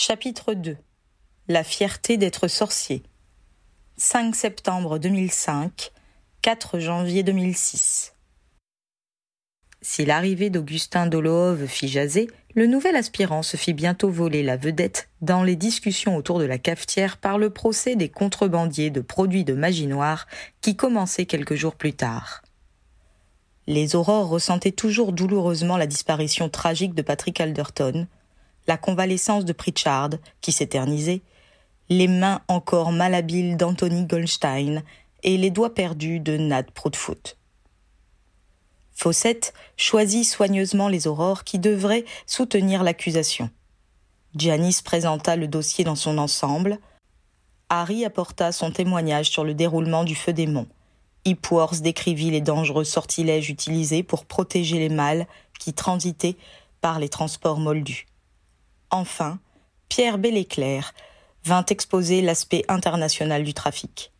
Chapitre 2 La fierté d'être sorcier. 5 septembre 2005, 4 janvier 2006. Si l'arrivée d'Augustin Dolohov fit jaser, le nouvel aspirant se fit bientôt voler la vedette dans les discussions autour de la cafetière par le procès des contrebandiers de produits de magie noire qui commençait quelques jours plus tard. Les aurores ressentaient toujours douloureusement la disparition tragique de Patrick Alderton, la convalescence de Pritchard, qui s'éternisait, les mains encore malhabiles d'Anthony Goldstein et les doigts perdus de Nat Proudfoot. Fawcett choisit soigneusement les aurores qui devraient soutenir l'accusation. Janice présenta le dossier dans son ensemble. Harry apporta son témoignage sur le déroulement du feu des monts. Hipworth décrivit les dangereux sortilèges utilisés pour protéger les mâles qui transitaient par les transports moldus. Enfin, Pierre Belléclair vint exposer l'aspect international du trafic.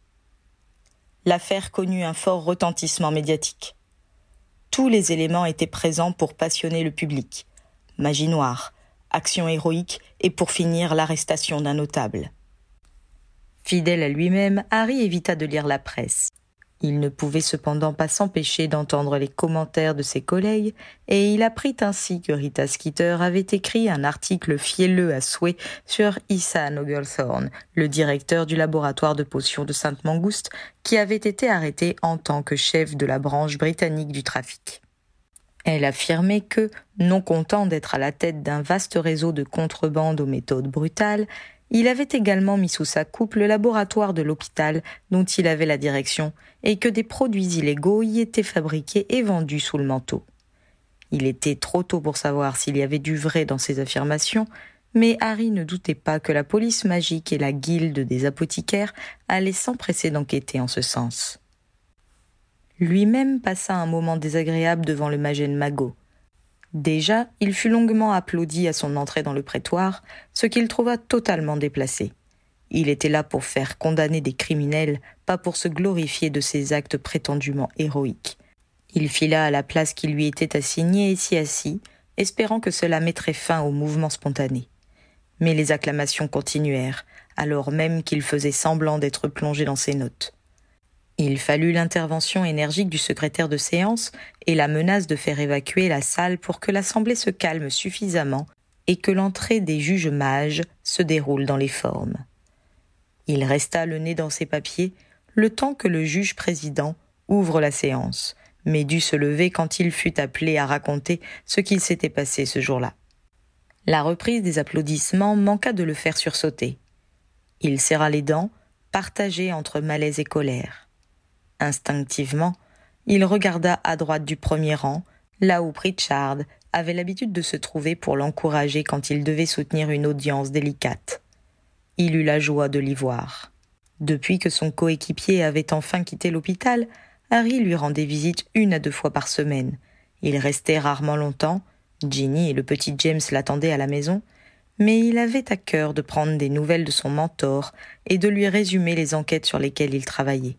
L'affaire connut un fort retentissement médiatique. Tous les éléments étaient présents pour passionner le public. Magie noire, action héroïque et pour finir l'arrestation d'un notable. Fidèle à lui-même, Harry évita de lire la presse. Il ne pouvait cependant pas s'empêcher d'entendre les commentaires de ses collègues, et il apprit ainsi que Rita Skeeter avait écrit un article fielleux à souhait sur Issa Oglethorne, le directeur du laboratoire de potions de Sainte-Mangouste, qui avait été arrêté en tant que chef de la branche britannique du trafic. Elle affirmait que, non content d'être à la tête d'un vaste réseau de contrebande aux méthodes brutales, il avait également mis sous sa coupe le laboratoire de l'hôpital dont il avait la direction et que des produits illégaux y étaient fabriqués et vendus sous le manteau. Il était trop tôt pour savoir s'il y avait du vrai dans ces affirmations, mais Harry ne doutait pas que la police magique et la guilde des apothicaires allaient s'empresser d'enquêter en ce sens. Lui-même passa un moment désagréable devant le magène Magot, Déjà, il fut longuement applaudi à son entrée dans le prétoire, ce qu'il trouva totalement déplacé. Il était là pour faire condamner des criminels, pas pour se glorifier de ses actes prétendument héroïques. Il fila à la place qui lui était assignée et s'y assit, espérant que cela mettrait fin au mouvement spontané. Mais les acclamations continuèrent, alors même qu'il faisait semblant d'être plongé dans ses notes. Il fallut l'intervention énergique du secrétaire de séance et la menace de faire évacuer la salle pour que l'assemblée se calme suffisamment et que l'entrée des juges mages se déroule dans les formes. Il resta le nez dans ses papiers le temps que le juge président ouvre la séance, mais dut se lever quand il fut appelé à raconter ce qu'il s'était passé ce jour-là. La reprise des applaudissements manqua de le faire sursauter. Il serra les dents, partagé entre malaise et colère. Instinctivement, il regarda à droite du premier rang, là où Pritchard avait l'habitude de se trouver pour l'encourager quand il devait soutenir une audience délicate. Il eut la joie de l'y voir. Depuis que son coéquipier avait enfin quitté l'hôpital, Harry lui rendait visite une à deux fois par semaine. Il restait rarement longtemps, Ginny et le petit James l'attendaient à la maison, mais il avait à cœur de prendre des nouvelles de son mentor et de lui résumer les enquêtes sur lesquelles il travaillait.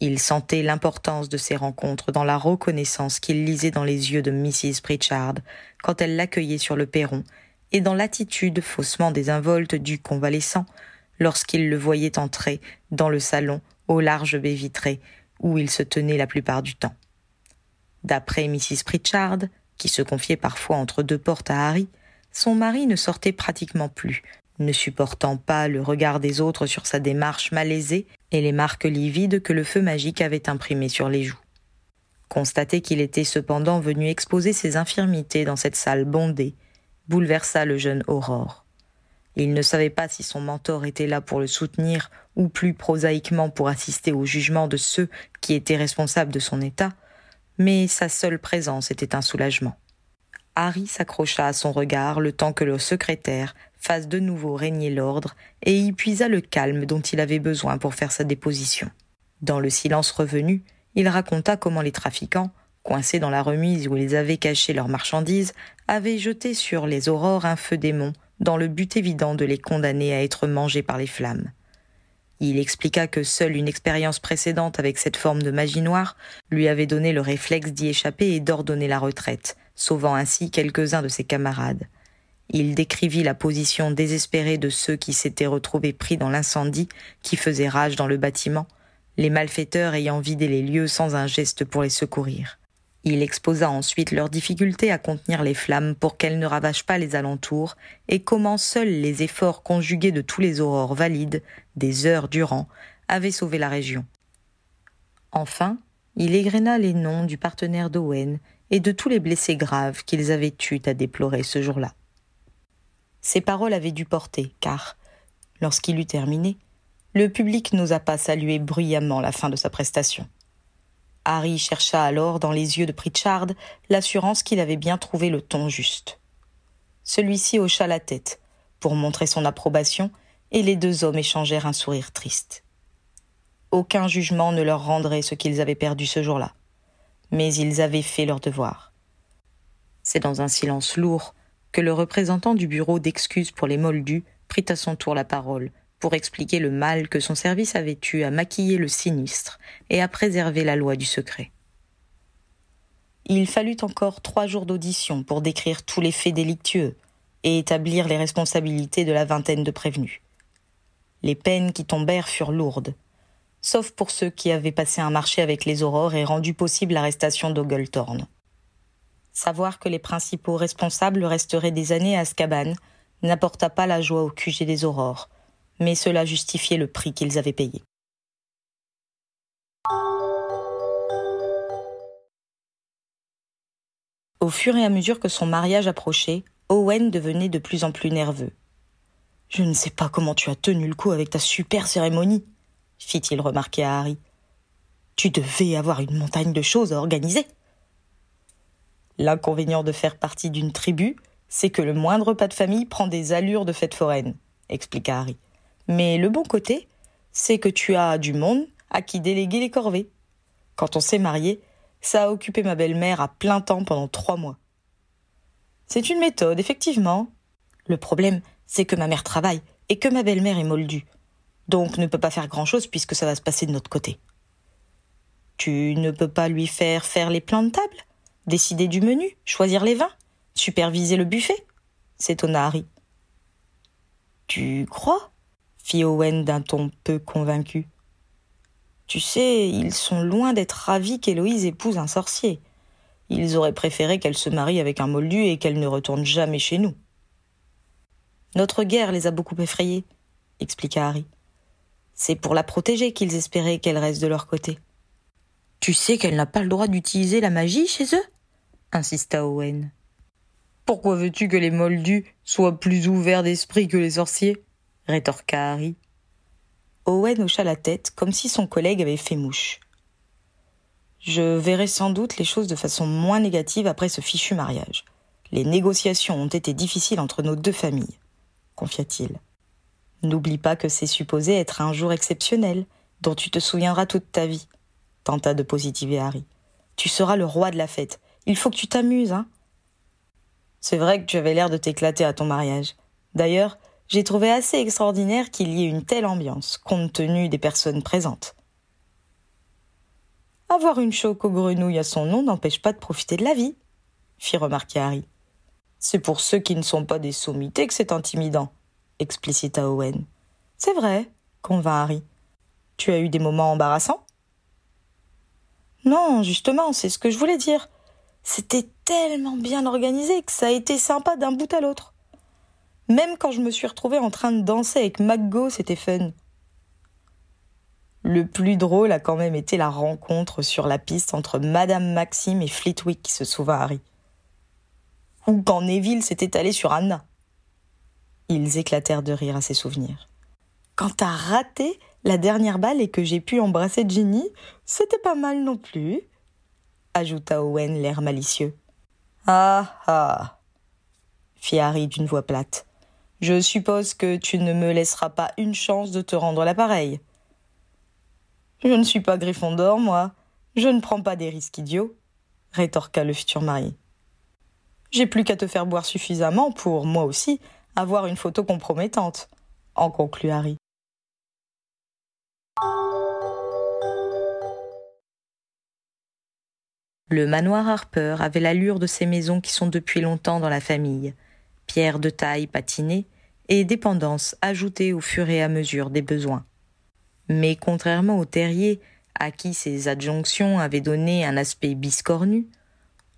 Il sentait l'importance de ces rencontres dans la reconnaissance qu'il lisait dans les yeux de Mrs. Pritchard quand elle l'accueillait sur le perron, et dans l'attitude faussement désinvolte du convalescent lorsqu'il le voyait entrer dans le salon aux larges baies vitrées où il se tenait la plupart du temps. D'après Mrs. Pritchard, qui se confiait parfois entre deux portes à Harry, son mari ne sortait pratiquement plus, ne supportant pas le regard des autres sur sa démarche malaisée et les marques livides que le feu magique avait imprimées sur les joues. Constater qu'il était cependant venu exposer ses infirmités dans cette salle bondée bouleversa le jeune Aurore. Il ne savait pas si son mentor était là pour le soutenir ou plus prosaïquement pour assister au jugement de ceux qui étaient responsables de son état, mais sa seule présence était un soulagement. Harry s'accrocha à son regard le temps que le secrétaire fasse de nouveau régner l'ordre et y puisa le calme dont il avait besoin pour faire sa déposition. Dans le silence revenu, il raconta comment les trafiquants, coincés dans la remise où ils avaient caché leurs marchandises, avaient jeté sur les aurores un feu démon dans le but évident de les condamner à être mangés par les flammes. Il expliqua que seule une expérience précédente avec cette forme de magie noire lui avait donné le réflexe d'y échapper et d'ordonner la retraite, sauvant ainsi quelques-uns de ses camarades Il décrivit la position désespérée de ceux qui s'étaient retrouvés pris dans l'incendie qui faisait rage dans le bâtiment, les malfaiteurs ayant vidé les lieux sans un geste pour les secourir. Il exposa ensuite leurs difficultés à contenir les flammes pour qu'elles ne ravagent pas les alentours, et comment seuls les efforts conjugués de tous les aurores valides, des heures durant, avaient sauvé la région. Enfin, il égrena les noms du partenaire d'Owen et de tous les blessés graves qu'ils avaient eus à déplorer ce jour-là. Ces paroles avaient dû porter, car, lorsqu'il eut terminé, le public n'osa pas saluer bruyamment la fin de sa prestation. Harry chercha alors dans les yeux de Pritchard l'assurance qu'il avait bien trouvé le ton juste. Celui-ci hocha la tête pour montrer son approbation et les deux hommes échangèrent un sourire triste. Aucun jugement ne leur rendrait ce qu'ils avaient perdu ce jour-là, mais ils avaient fait leur devoir. C'est dans un silence lourd que le représentant du bureau d'excuses pour les moldus prit à son tour la parole pour expliquer le mal que son service avait eu à maquiller le sinistre et à préserver la loi du secret. Il fallut encore trois jours d'audition pour décrire tous les faits délictueux et établir les responsabilités de la vingtaine de prévenus. Les peines qui tombèrent furent lourdes, sauf pour ceux qui avaient passé un marché avec les aurores et rendu possible l'arrestation d'Ogletorn. Savoir que les principaux responsables resteraient des années à Azkaban n'apporta pas la joie au QG des aurores, mais cela justifiait le prix qu'ils avaient payé. Au fur et à mesure que son mariage approchait, Owen devenait de plus en plus nerveux. Je ne sais pas comment tu as tenu le coup avec ta super cérémonie, fit-il remarquer à Harry. Tu devais avoir une montagne de choses à organiser. L'inconvénient de faire partie d'une tribu, c'est que le moindre pas de famille prend des allures de fête foraine, expliqua Harry. Mais le bon côté, c'est que tu as du monde à qui déléguer les corvées. Quand on s'est marié, ça a occupé ma belle-mère à plein temps pendant trois mois. C'est une méthode, effectivement. Le problème, c'est que ma mère travaille et que ma belle-mère est moldue. Donc ne peut pas faire grand-chose puisque ça va se passer de notre côté. Tu ne peux pas lui faire faire les plans de table, décider du menu, choisir les vins, superviser le buffet s'étonna Harry. Tu crois fit Owen d'un ton peu convaincu? Tu sais, ils sont loin d'être ravis qu'Héloïse épouse un sorcier. Ils auraient préféré qu'elle se marie avec un moldu et qu'elle ne retourne jamais chez nous. Notre guerre les a beaucoup effrayés, expliqua Harry. C'est pour la protéger qu'ils espéraient qu'elle reste de leur côté. Tu sais qu'elle n'a pas le droit d'utiliser la magie chez eux? Insista Owen. Pourquoi veux-tu que les moldus soient plus ouverts d'esprit que les sorciers? rétorqua Harry. Owen hocha la tête comme si son collègue avait fait mouche. Je verrai sans doute les choses de façon moins négative après ce fichu mariage. Les négociations ont été difficiles entre nos deux familles, confia-t-il. N'oublie pas que c'est supposé être un jour exceptionnel, dont tu te souviendras toute ta vie, tenta de positiver Harry. Tu seras le roi de la fête. Il faut que tu t'amuses, hein. C'est vrai que tu avais l'air de t'éclater à ton mariage. D'ailleurs, j'ai trouvé assez extraordinaire qu'il y ait une telle ambiance, compte tenu des personnes présentes. Avoir une choco grenouille à son nom n'empêche pas de profiter de la vie, fit remarquer Harry. C'est pour ceux qui ne sont pas des sommités que c'est intimidant, explicita Owen. C'est vrai, convint Harry. Tu as eu des moments embarrassants? Non, justement, c'est ce que je voulais dire. C'était tellement bien organisé que ça a été sympa d'un bout à l'autre. Même quand je me suis retrouvée en train de danser avec McGo, c'était fun. Le plus drôle a quand même été la rencontre sur la piste entre Madame Maxime et Fleetwick, se souvint Harry. Ou quand Neville s'était allé sur Anna. Ils éclatèrent de rire à ces souvenirs. Quand t'as raté la dernière balle et que j'ai pu embrasser Ginny, c'était pas mal non plus, ajouta Owen l'air malicieux. Ah ah fit Harry d'une voix plate. Je suppose que tu ne me laisseras pas une chance de te rendre l'appareil. Je ne suis pas Gryffondor, moi. Je ne prends pas des risques idiots, rétorqua le futur mari. J'ai plus qu'à te faire boire suffisamment pour, moi aussi, avoir une photo compromettante, en conclut Harry. Le manoir Harper avait l'allure de ces maisons qui sont depuis longtemps dans la famille pierres de taille patinées et dépendance ajoutée au fur et à mesure des besoins. Mais contrairement au terrier, à qui ces adjonctions avaient donné un aspect biscornu,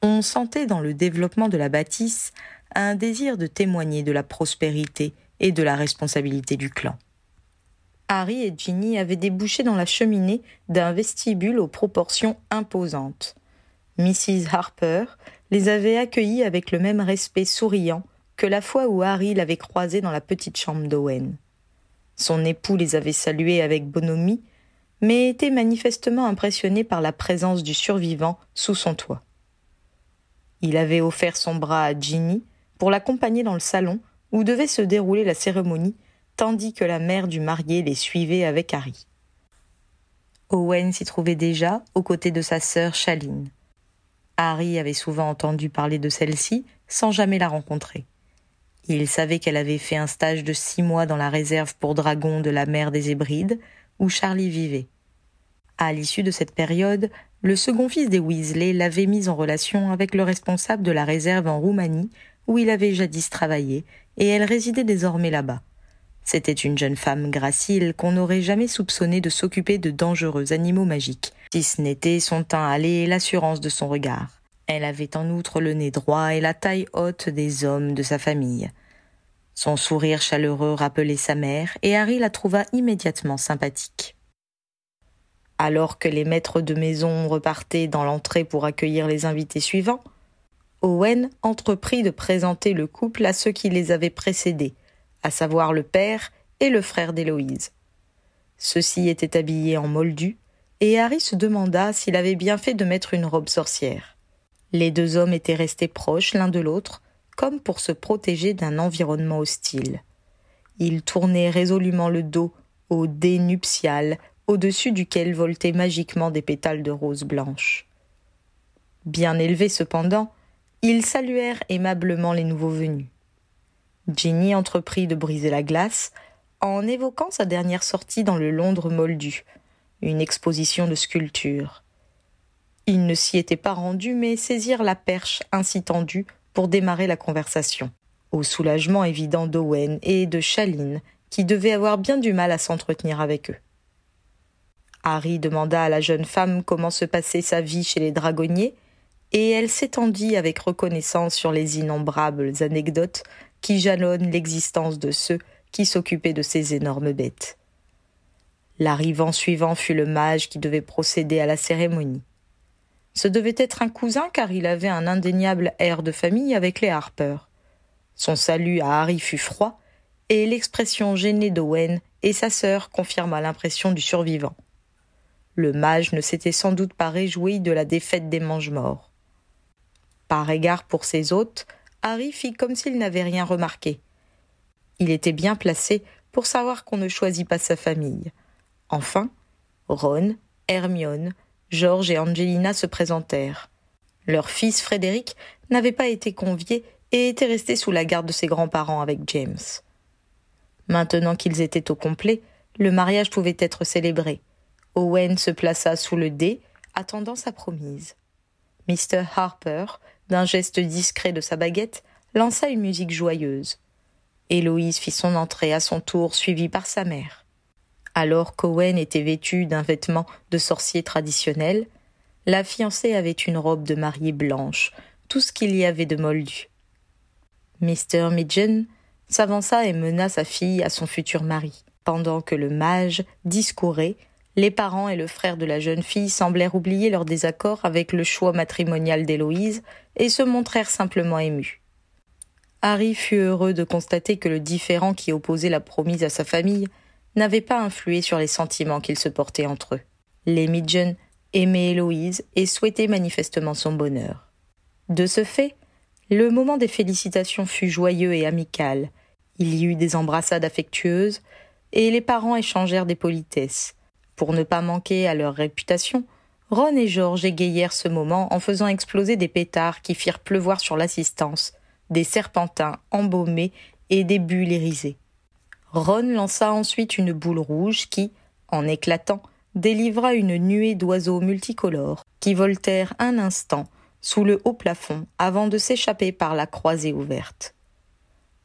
on sentait dans le développement de la bâtisse un désir de témoigner de la prospérité et de la responsabilité du clan. Harry et Ginny avaient débouché dans la cheminée d'un vestibule aux proportions imposantes. Mrs. Harper les avait accueillis avec le même respect souriant que la fois où Harry l'avait croisé dans la petite chambre d'Owen. Son époux les avait salués avec bonhomie, mais était manifestement impressionné par la présence du survivant sous son toit. Il avait offert son bras à Ginny pour l'accompagner dans le salon où devait se dérouler la cérémonie, tandis que la mère du marié les suivait avec Harry. Owen s'y trouvait déjà aux côtés de sa sœur Chaline. Harry avait souvent entendu parler de celle-ci sans jamais la rencontrer. Il savait qu'elle avait fait un stage de six mois dans la réserve pour dragons de la mer des Hébrides, où Charlie vivait. À l'issue de cette période, le second fils des Weasley l'avait mise en relation avec le responsable de la réserve en Roumanie, où il avait jadis travaillé, et elle résidait désormais là-bas. C'était une jeune femme gracile qu'on n'aurait jamais soupçonnée de s'occuper de dangereux animaux magiques, si ce n'était son teint allé et l'assurance de son regard. Elle avait en outre le nez droit et la taille haute des hommes de sa famille. Son sourire chaleureux rappelait sa mère, et Harry la trouva immédiatement sympathique. Alors que les maîtres de maison repartaient dans l'entrée pour accueillir les invités suivants, Owen entreprit de présenter le couple à ceux qui les avaient précédés, à savoir le père et le frère d'Héloïse. Ceux-ci étaient habillés en moldu, et Harry se demanda s'il avait bien fait de mettre une robe sorcière. Les deux hommes étaient restés proches l'un de l'autre, comme pour se protéger d'un environnement hostile. Ils tournaient résolument le dos au dé nuptial au-dessus duquel voltaient magiquement des pétales de rose blanche. Bien élevés cependant, ils saluèrent aimablement les nouveaux venus. Ginny entreprit de briser la glace en évoquant sa dernière sortie dans le Londres moldu, une exposition de sculptures. Ils ne s'y étaient pas rendus, mais saisirent la perche ainsi tendue pour démarrer la conversation, au soulagement évident d'Owen et de Chaline, qui devaient avoir bien du mal à s'entretenir avec eux. Harry demanda à la jeune femme comment se passait sa vie chez les dragonniers, et elle s'étendit avec reconnaissance sur les innombrables anecdotes qui jalonnent l'existence de ceux qui s'occupaient de ces énormes bêtes. L'arrivant suivant fut le mage qui devait procéder à la cérémonie. Ce devait être un cousin car il avait un indéniable air de famille avec les Harper. Son salut à Harry fut froid, et l'expression gênée d'Owen et sa sœur confirma l'impression du survivant. Le mage ne s'était sans doute pas réjoui de la défaite des mange-morts. Par égard pour ses hôtes, Harry fit comme s'il n'avait rien remarqué. Il était bien placé pour savoir qu'on ne choisit pas sa famille. Enfin, Ron, Hermione, George et Angelina se présentèrent. Leur fils Frédéric n'avait pas été convié et était resté sous la garde de ses grands-parents avec James. Maintenant qu'ils étaient au complet, le mariage pouvait être célébré. Owen se plaça sous le dé, attendant sa promise. Mr. Harper d'un geste discret de sa baguette, lança une musique joyeuse. Héloïse fit son entrée à son tour, suivie par sa mère. Alors qu'Owen était vêtu d'un vêtement de sorcier traditionnel, la fiancée avait une robe de mariée blanche, tout ce qu'il y avait de moldu. Mr. Midgen s'avança et mena sa fille à son futur mari. Pendant que le mage discourait, les parents et le frère de la jeune fille semblèrent oublier leur désaccord avec le choix matrimonial d'Héloïse et se montrèrent simplement émus. Harry fut heureux de constater que le différend qui opposait la promise à sa famille n'avait pas influé sur les sentiments qu'ils se portaient entre eux. Les Midgen aimaient Héloïse et souhaitaient manifestement son bonheur. De ce fait, le moment des félicitations fut joyeux et amical. Il y eut des embrassades affectueuses, et les parents échangèrent des politesses. Pour ne pas manquer à leur réputation, Ron et George égayèrent ce moment en faisant exploser des pétards qui firent pleuvoir sur l'assistance, des serpentins embaumés et des bulles irisées. Ron lança ensuite une boule rouge qui, en éclatant, délivra une nuée d'oiseaux multicolores qui voltèrent un instant sous le haut plafond avant de s'échapper par la croisée ouverte.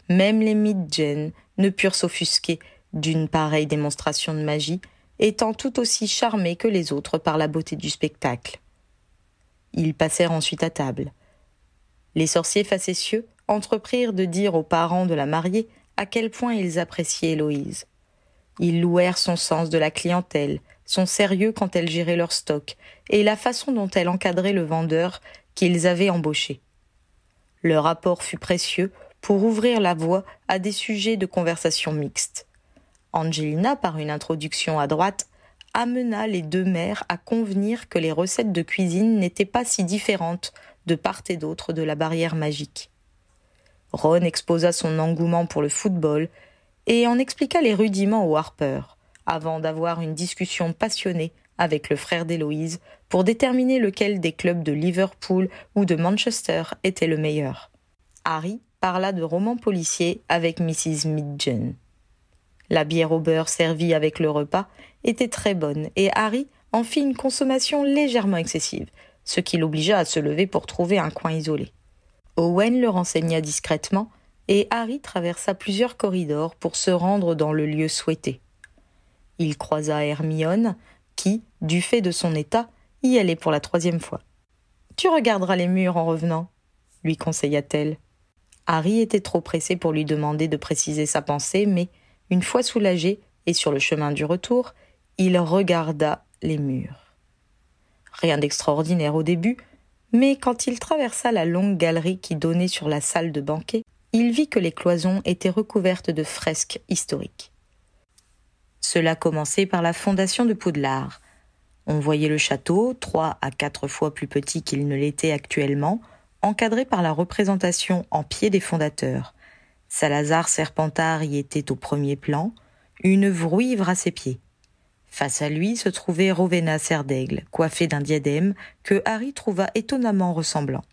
même les Midgen ne purent s'offusquer d'une pareille démonstration de magie, étant tout aussi charmés que les autres par la beauté du spectacle. Ils passèrent ensuite à table. Les sorciers facétieux entreprirent de dire aux parents de la mariée à quel point ils appréciaient Héloïse. Ils louèrent son sens de la clientèle, son sérieux quand elle gérait leur stock, et la façon dont elle encadrait le vendeur qu'ils avaient embauché. Leur apport fut précieux pour ouvrir la voie à des sujets de conversation mixtes. Angelina, par une introduction à droite, amena les deux mères à convenir que les recettes de cuisine n'étaient pas si différentes de part et d'autre de la barrière magique. Ron exposa son engouement pour le football et en expliqua les rudiments au Harper, avant d'avoir une discussion passionnée avec le frère d'Héloïse pour déterminer lequel des clubs de Liverpool ou de Manchester était le meilleur. Harry parla de romans policiers avec Mrs. Midgen. La bière au beurre servie avec le repas était très bonne et Harry en fit une consommation légèrement excessive, ce qui l'obligea à se lever pour trouver un coin isolé. Owen le renseigna discrètement et Harry traversa plusieurs corridors pour se rendre dans le lieu souhaité. Il croisa Hermione, qui, du fait de son état, y allait pour la troisième fois. Tu regarderas les murs en revenant, lui conseilla-t-elle. Harry était trop pressé pour lui demander de préciser sa pensée, mais, une fois soulagé et sur le chemin du retour, il regarda les murs. Rien d'extraordinaire au début, mais quand il traversa la longue galerie qui donnait sur la salle de banquet, il vit que les cloisons étaient recouvertes de fresques historiques. Cela commençait par la fondation de Poudlard. On voyait le château, trois à quatre fois plus petit qu'il ne l'était actuellement, encadré par la représentation en pied des fondateurs. Salazar Serpentard y était au premier plan, une vrouivre à ses pieds. Face à lui se trouvait Rowena Serdaigle, coiffée d'un diadème que Harry trouva étonnamment ressemblant.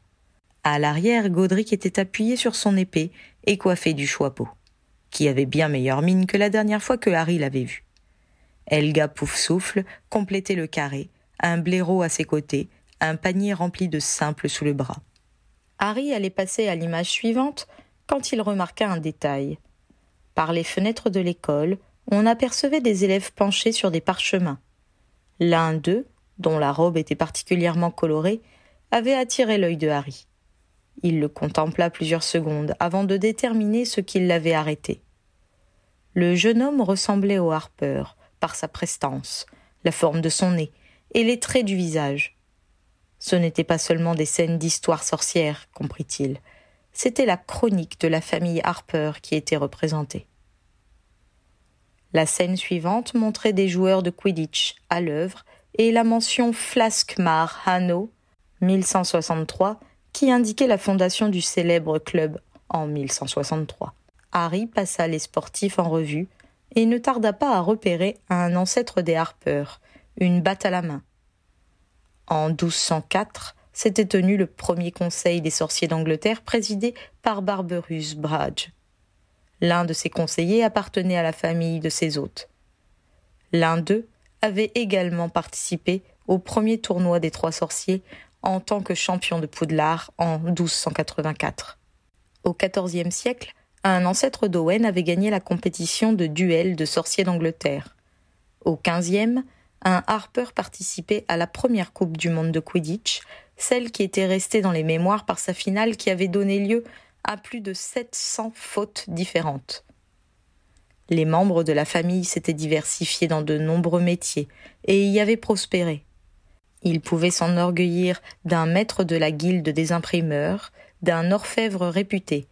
À l'arrière, Godric était appuyé sur son épée et coiffé du choixpeau, qui avait bien meilleure mine que la dernière fois que Harry l'avait vu. Elga Poufsouffle complétait le carré, un blaireau à ses côtés, un panier rempli de simples sous le bras. Harry allait passer à l'image suivante quand il remarqua un détail. Par les fenêtres de l'école, on apercevait des élèves penchés sur des parchemins. L'un d'eux, dont la robe était particulièrement colorée, avait attiré l'œil de Harry. Il le contempla plusieurs secondes avant de déterminer ce qui l'avait arrêté. Le jeune homme ressemblait au Harper par sa prestance, la forme de son nez et les traits du visage. Ce n'étaient pas seulement des scènes d'histoire sorcière, comprit-il, c'était la chronique de la famille Harper qui était représentée. La scène suivante montrait des joueurs de Quidditch à l'œuvre et la mention Flaskmar Hanno 1163 qui indiquait la fondation du célèbre club en 1163. Harry passa les sportifs en revue et ne tarda pas à repérer un ancêtre des Harper, une batte à la main. En 1204, s'était tenu le premier conseil des sorciers d'Angleterre présidé par Barberus Bradge. L'un de ses conseillers appartenait à la famille de ses hôtes. L'un d'eux avait également participé au premier tournoi des trois sorciers en tant que champion de Poudlard en 1284. Au XIVe siècle, un ancêtre d'Owen avait gagné la compétition de duel de sorciers d'Angleterre. Au XVe, un Harper participait à la première Coupe du monde de Quidditch, celle qui était restée dans les mémoires par sa finale qui avait donné lieu à plus de 700 fautes différentes. Les membres de la famille s'étaient diversifiés dans de nombreux métiers et y avaient prospéré. Ils pouvaient s'enorgueillir d'un maître de la guilde des imprimeurs, d'un orfèvre réputé,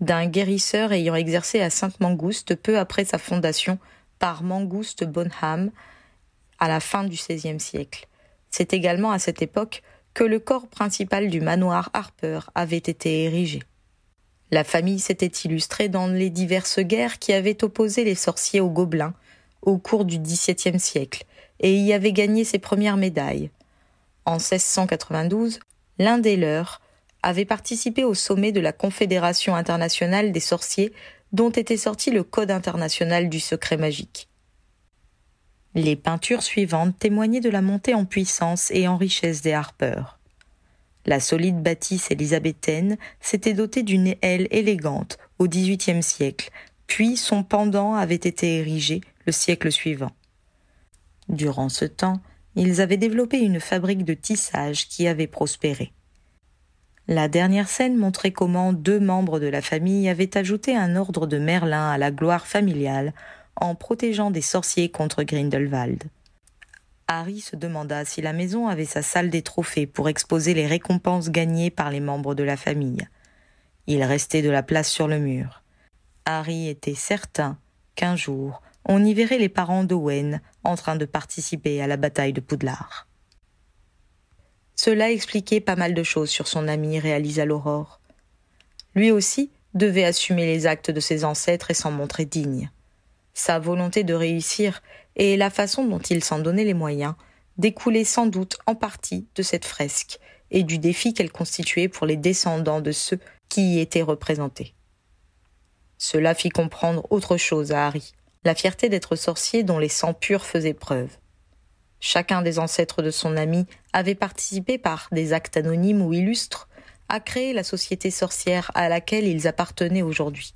d'un guérisseur ayant exercé à Sainte-Mangouste peu après sa fondation par Mangouste Bonham à la fin du XVIe siècle. C'est également à cette époque que le corps principal du manoir Harper avait été érigé. La famille s'était illustrée dans les diverses guerres qui avaient opposé les sorciers aux gobelins au cours du XVIIe siècle, et y avait gagné ses premières médailles. En 1692, l'un des leurs avait participé au sommet de la Confédération internationale des sorciers dont était sorti le Code international du secret magique. Les peintures suivantes témoignaient de la montée en puissance et en richesse des Harper. La solide bâtisse élisabéthaine s'était dotée d'une aile élégante au XVIIIe siècle, puis son pendant avait été érigé le siècle suivant. Durant ce temps, ils avaient développé une fabrique de tissage qui avait prospéré. La dernière scène montrait comment deux membres de la famille avaient ajouté un ordre de Merlin à la gloire familiale en protégeant des sorciers contre Grindelwald. Harry se demanda si la maison avait sa salle des trophées pour exposer les récompenses gagnées par les membres de la famille. Il restait de la place sur le mur. Harry était certain qu'un jour on y verrait les parents d'Owen en train de participer à la bataille de Poudlard. Cela expliquait pas mal de choses sur son ami, réalisa l'Aurore. Lui aussi devait assumer les actes de ses ancêtres et s'en montrer digne. Sa volonté de réussir et la façon dont il s'en donnait les moyens découlaient sans doute en partie de cette fresque et du défi qu'elle constituait pour les descendants de ceux qui y étaient représentés. Cela fit comprendre autre chose à Harry, la fierté d'être sorcier dont les sangs purs faisaient preuve. Chacun des ancêtres de son ami avait participé par des actes anonymes ou illustres à créer la société sorcière à laquelle ils appartenaient aujourd'hui.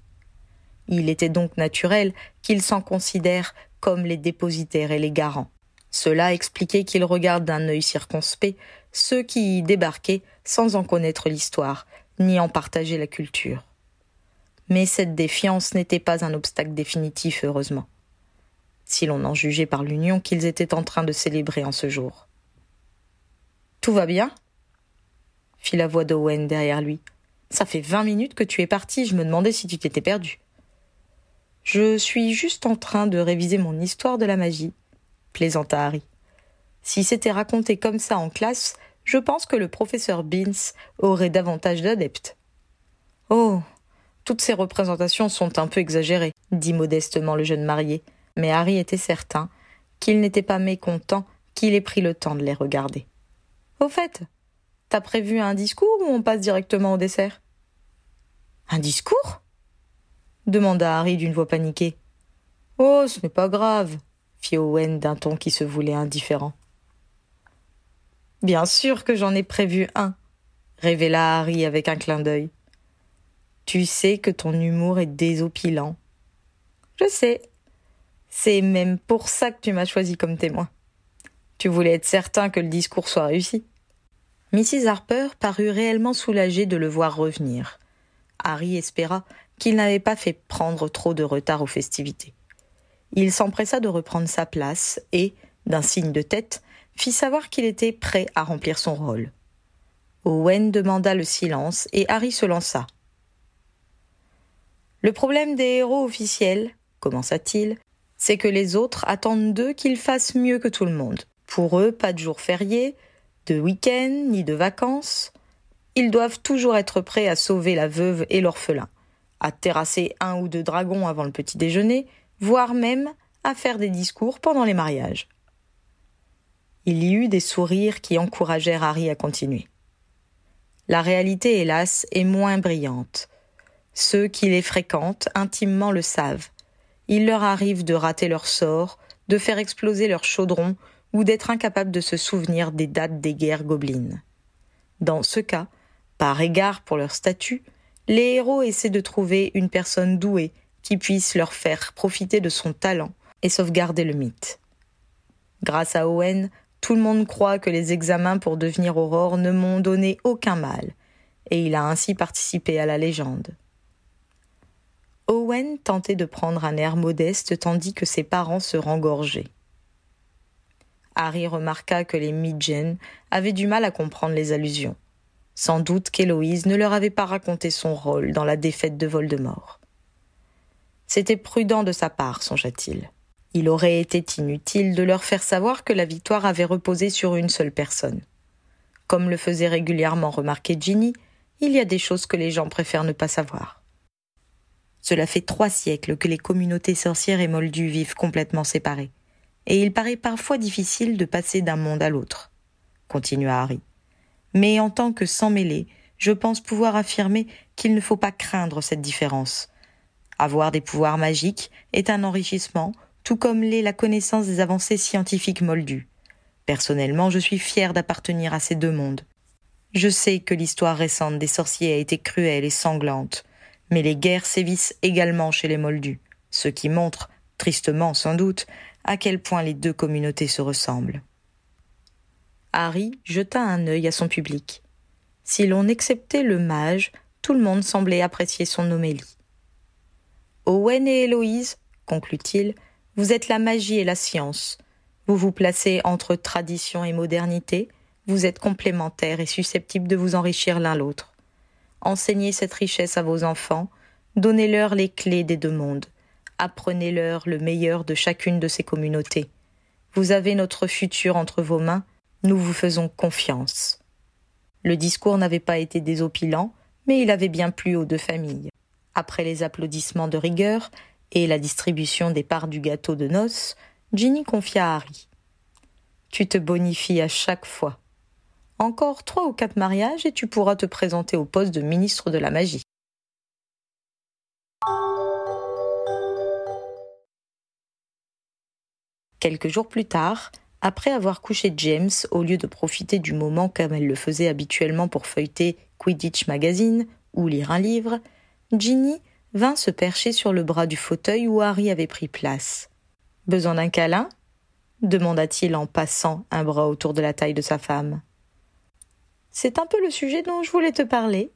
Il était donc naturel qu'ils s'en considèrent comme les dépositaires et les garants. Cela expliquait qu'ils regardent d'un œil circonspect ceux qui y débarquaient sans en connaître l'histoire, ni en partager la culture. Mais cette défiance n'était pas un obstacle définitif, heureusement, si l'on en jugeait par l'union qu'ils étaient en train de célébrer en ce jour. Tout va bien? fit la voix d'Owen derrière lui. Ça fait vingt minutes que tu es parti, je me demandais si tu t'étais perdu. Je suis juste en train de réviser mon histoire de la magie, plaisanta Harry. Si c'était raconté comme ça en classe, je pense que le professeur Beans aurait davantage d'adeptes. Oh. Toutes ces représentations sont un peu exagérées, dit modestement le jeune marié, mais Harry était certain qu'il n'était pas mécontent qu'il ait pris le temps de les regarder. Au fait, t'as prévu un discours ou on passe directement au dessert? Un discours? Demanda Harry d'une voix paniquée. Oh, ce n'est pas grave, fit Owen d'un ton qui se voulait indifférent. Bien sûr que j'en ai prévu un, révéla Harry avec un clin d'œil. Tu sais que ton humour est désopilant. Je sais. C'est même pour ça que tu m'as choisi comme témoin. Tu voulais être certain que le discours soit réussi. Mrs. Harper parut réellement soulagée de le voir revenir. Harry espéra qu'il n'avait pas fait prendre trop de retard aux festivités. Il s'empressa de reprendre sa place et, d'un signe de tête, fit savoir qu'il était prêt à remplir son rôle. Owen demanda le silence et Harry se lança. Le problème des héros officiels, commença-t-il, c'est que les autres attendent d'eux qu'ils fassent mieux que tout le monde. Pour eux, pas de jours fériés, de week-end, ni de vacances. Ils doivent toujours être prêts à sauver la veuve et l'orphelin à terrasser un ou deux dragons avant le petit déjeuner, voire même à faire des discours pendant les mariages. Il y eut des sourires qui encouragèrent Harry à continuer. La réalité, hélas, est moins brillante. Ceux qui les fréquentent intimement le savent. Il leur arrive de rater leur sort, de faire exploser leur chaudron ou d'être incapable de se souvenir des dates des guerres gobelines. Dans ce cas, par égard pour leur statut, les héros essaient de trouver une personne douée qui puisse leur faire profiter de son talent et sauvegarder le mythe. Grâce à Owen, tout le monde croit que les examens pour devenir Aurore ne m'ont donné aucun mal, et il a ainsi participé à la légende. Owen tentait de prendre un air modeste tandis que ses parents se rengorgeaient. Harry remarqua que les Midgen avaient du mal à comprendre les allusions. Sans doute qu'Héloïse ne leur avait pas raconté son rôle dans la défaite de Voldemort. C'était prudent de sa part, songea-t-il. Il aurait été inutile de leur faire savoir que la victoire avait reposé sur une seule personne. Comme le faisait régulièrement remarquer Ginny, il y a des choses que les gens préfèrent ne pas savoir. Cela fait trois siècles que les communautés sorcières et moldues vivent complètement séparées, et il paraît parfois difficile de passer d'un monde à l'autre, continua Harry mais en tant que sans mêlé, je pense pouvoir affirmer qu'il ne faut pas craindre cette différence. Avoir des pouvoirs magiques est un enrichissement, tout comme l'est la connaissance des avancées scientifiques moldues. Personnellement, je suis fier d'appartenir à ces deux mondes. Je sais que l'histoire récente des sorciers a été cruelle et sanglante, mais les guerres sévissent également chez les Moldus, ce qui montre, tristement sans doute, à quel point les deux communautés se ressemblent. Harry jeta un œil à son public. Si l'on exceptait le mage, tout le monde semblait apprécier son homélie. Owen et Héloïse, conclut-il, vous êtes la magie et la science. Vous vous placez entre tradition et modernité, vous êtes complémentaires et susceptibles de vous enrichir l'un l'autre. Enseignez cette richesse à vos enfants, donnez-leur les clés des deux mondes, apprenez-leur le meilleur de chacune de ces communautés. Vous avez notre futur entre vos mains, nous vous faisons confiance. Le discours n'avait pas été désopilant, mais il avait bien plu aux deux familles. Après les applaudissements de rigueur et la distribution des parts du gâteau de noces, Ginny confia à Harry. Tu te bonifies à chaque fois. Encore trois ou quatre mariages et tu pourras te présenter au poste de ministre de la magie. Quelques jours plus tard, après avoir couché James, au lieu de profiter du moment comme elle le faisait habituellement pour feuilleter Quidditch Magazine ou lire un livre, Ginny vint se percher sur le bras du fauteuil où Harry avait pris place. Besoin d'un câlin? demanda-t-il en passant un bras autour de la taille de sa femme. C'est un peu le sujet dont je voulais te parler,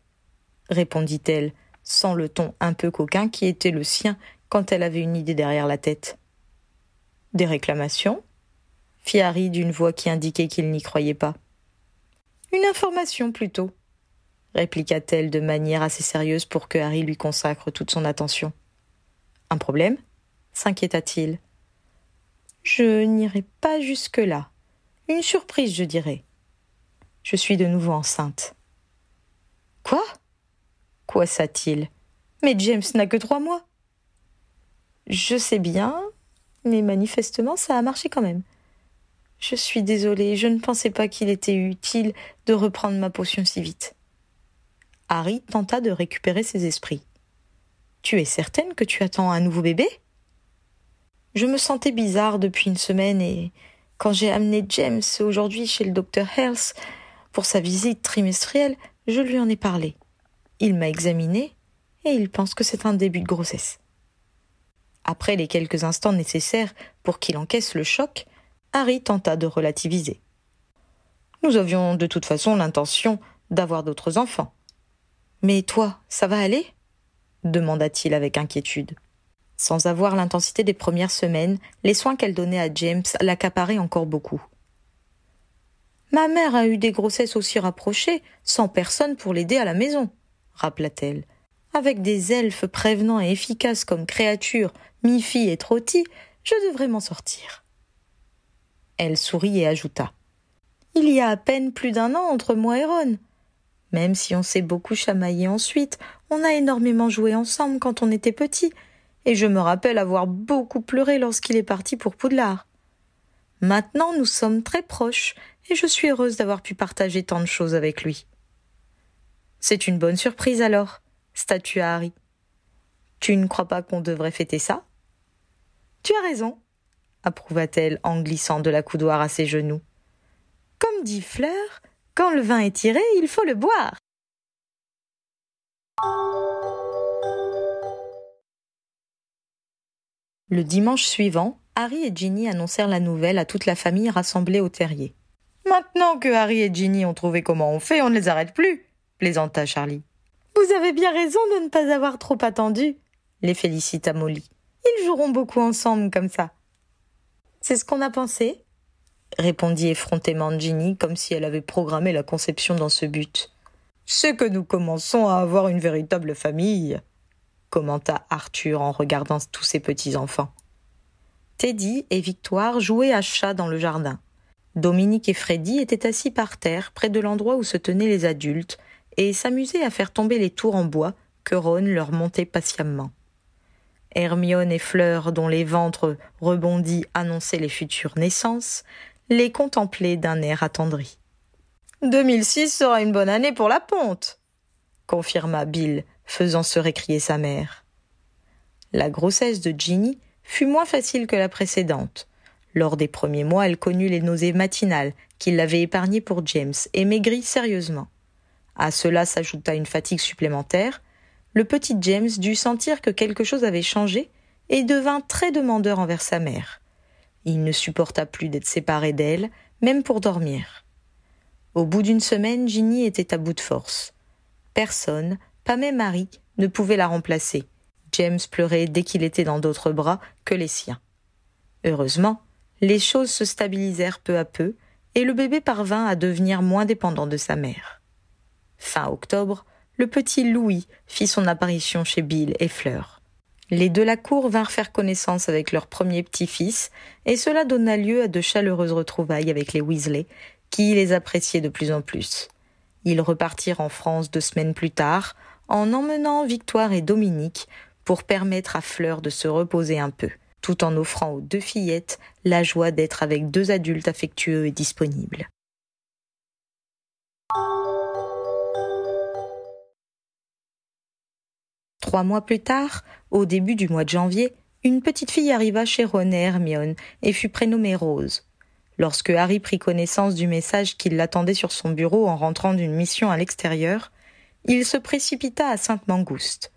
répondit-elle, sans le ton un peu coquin qui était le sien quand elle avait une idée derrière la tête. Des réclamations? Fit Harry d'une voix qui indiquait qu'il n'y croyait pas. Une information plutôt, répliqua-t-elle de manière assez sérieuse pour que Harry lui consacre toute son attention. Un problème? s'inquiéta-t-il. Je n'irai pas jusque-là. Une surprise, je dirais. Je suis de nouveau enceinte. Quoi? Quoi ça-t-il? Mais James n'a que trois mois. Je sais bien, mais manifestement ça a marché quand même. Je suis désolée, je ne pensais pas qu'il était utile de reprendre ma potion si vite. Harry tenta de récupérer ses esprits. Tu es certaine que tu attends un nouveau bébé? Je me sentais bizarre depuis une semaine et quand j'ai amené James aujourd'hui chez le docteur Health pour sa visite trimestrielle, je lui en ai parlé. Il m'a examiné et il pense que c'est un début de grossesse. Après les quelques instants nécessaires pour qu'il encaisse le choc, Harry tenta de relativiser. Nous avions de toute façon l'intention d'avoir d'autres enfants. Mais toi, ça va aller? demanda-t-il avec inquiétude. Sans avoir l'intensité des premières semaines, les soins qu'elle donnait à James l'accaparaient encore beaucoup. Ma mère a eu des grossesses aussi rapprochées, sans personne pour l'aider à la maison, rappela-t-elle. Avec des elfes prévenants et efficaces comme créatures, mi-fille et trotty, je devrais m'en sortir. Elle sourit et ajouta. Il y a à peine plus d'un an entre moi et Ron. Même si on s'est beaucoup chamaillé ensuite, on a énormément joué ensemble quand on était petits, et je me rappelle avoir beaucoup pleuré lorsqu'il est parti pour Poudlard. Maintenant nous sommes très proches, et je suis heureuse d'avoir pu partager tant de choses avec lui. C'est une bonne surprise alors, statua Harry. Tu ne crois pas qu'on devrait fêter ça? Tu as raison, approuva-t-elle en glissant de la coudoir à ses genoux. Comme dit Fleur, quand le vin est tiré, il faut le boire. Le dimanche suivant, Harry et Ginny annoncèrent la nouvelle à toute la famille rassemblée au terrier. Maintenant que Harry et Ginny ont trouvé comment on fait, on ne les arrête plus, plaisanta Charlie. Vous avez bien raison de ne pas avoir trop attendu, les félicita Molly. Ils joueront beaucoup ensemble comme ça. C'est ce qu'on a pensé, répondit effrontément Ginny, comme si elle avait programmé la conception dans ce but. C'est que nous commençons à avoir une véritable famille, commenta Arthur en regardant tous ses petits-enfants. Teddy et Victoire jouaient à chat dans le jardin. Dominique et Freddy étaient assis par terre près de l'endroit où se tenaient les adultes et s'amusaient à faire tomber les tours en bois que Ron leur montait patiemment. Hermione et Fleur, dont les ventres rebondis annonçaient les futures naissances, les contemplaient d'un air attendri. 2006 sera une bonne année pour la ponte, confirma Bill, faisant se récrier sa mère. La grossesse de Ginny fut moins facile que la précédente. Lors des premiers mois, elle connut les nausées matinales qui l'avaient épargnée pour James et maigrit sérieusement. À cela s'ajouta une fatigue supplémentaire. Le petit James dut sentir que quelque chose avait changé et devint très demandeur envers sa mère. Il ne supporta plus d'être séparé d'elle, même pour dormir. Au bout d'une semaine, Ginny était à bout de force. Personne, pas même Harry, ne pouvait la remplacer. James pleurait dès qu'il était dans d'autres bras que les siens. Heureusement, les choses se stabilisèrent peu à peu, et le bébé parvint à devenir moins dépendant de sa mère. Fin octobre, le petit Louis fit son apparition chez Bill et Fleur. Les deux la cour vinrent faire connaissance avec leur premier petit-fils, et cela donna lieu à de chaleureuses retrouvailles avec les Weasley, qui les appréciaient de plus en plus. Ils repartirent en France deux semaines plus tard, en emmenant Victoire et Dominique pour permettre à Fleur de se reposer un peu, tout en offrant aux deux fillettes la joie d'être avec deux adultes affectueux et disponibles. Trois mois plus tard, au début du mois de janvier, une petite fille arriva chez Ron et Hermione et fut prénommée Rose. Lorsque Harry prit connaissance du message qui l'attendait sur son bureau en rentrant d'une mission à l'extérieur, il se précipita à Sainte-Mangouste.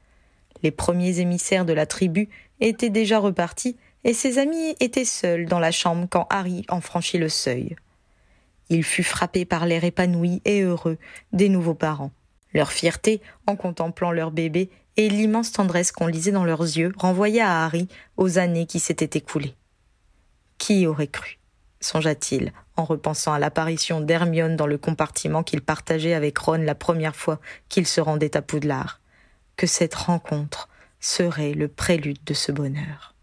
Les premiers émissaires de la tribu étaient déjà repartis et ses amis étaient seuls dans la chambre quand Harry en franchit le seuil. Il fut frappé par l'air épanoui et heureux des nouveaux parents. Leur fierté en contemplant leur bébé et l'immense tendresse qu'on lisait dans leurs yeux renvoya à Harry aux années qui s'étaient écoulées. Qui aurait cru songea-t-il, en repensant à l'apparition d'Hermione dans le compartiment qu'il partageait avec Ron la première fois qu'il se rendait à Poudlard, que cette rencontre serait le prélude de ce bonheur.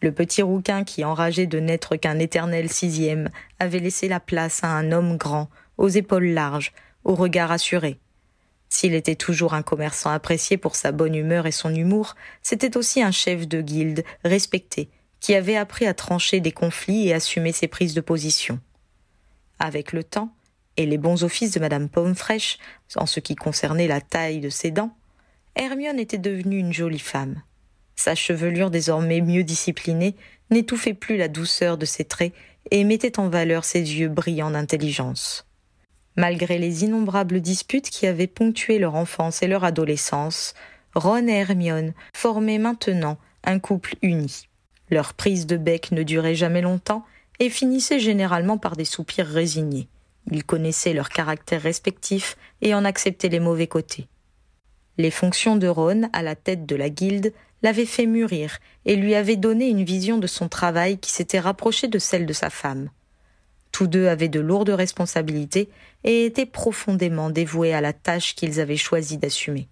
Le petit rouquin qui, enragé de n'être qu'un éternel sixième, avait laissé la place à un homme grand, aux épaules larges, au regard assuré, s'il était toujours un commerçant apprécié pour sa bonne humeur et son humour, c'était aussi un chef de guilde respecté, qui avait appris à trancher des conflits et assumer ses prises de position. Avec le temps, et les bons offices de Madame Pommefresh, en ce qui concernait la taille de ses dents, Hermione était devenue une jolie femme. Sa chevelure désormais mieux disciplinée n'étouffait plus la douceur de ses traits et mettait en valeur ses yeux brillants d'intelligence. Malgré les innombrables disputes qui avaient ponctué leur enfance et leur adolescence, Ron et Hermione formaient maintenant un couple uni. Leur prise de bec ne durait jamais longtemps et finissait généralement par des soupirs résignés. Ils connaissaient leurs caractères respectifs et en acceptaient les mauvais côtés. Les fonctions de Ron à la tête de la guilde l'avaient fait mûrir et lui avaient donné une vision de son travail qui s'était rapprochée de celle de sa femme. Tous deux avaient de lourdes responsabilités et étaient profondément dévoués à la tâche qu'ils avaient choisi d'assumer.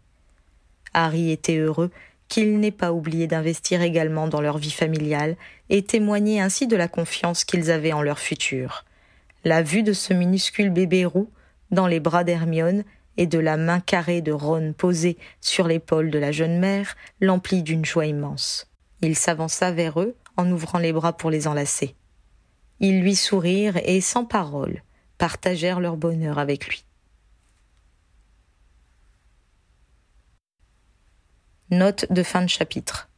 Harry était heureux qu'il n'ait pas oublié d'investir également dans leur vie familiale et témoigner ainsi de la confiance qu'ils avaient en leur futur. La vue de ce minuscule bébé roux dans les bras d'Hermione et de la main carrée de Ron posée sur l'épaule de la jeune mère l'emplit d'une joie immense. Il s'avança vers eux en ouvrant les bras pour les enlacer. Ils lui sourirent et, sans parole, partagèrent leur bonheur avec lui. Note de fin de chapitre.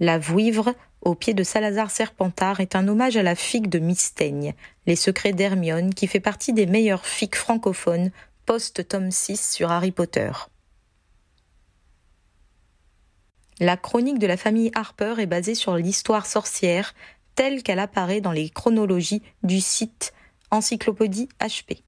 La Vouivre, au pied de Salazar Serpentard, est un hommage à la figue de Mistaigne, Les secrets d'Hermione, qui fait partie des meilleures figues francophones post-tome 6 sur Harry Potter. La chronique de la famille Harper est basée sur l'histoire sorcière telle qu'elle apparaît dans les chronologies du site Encyclopédie HP.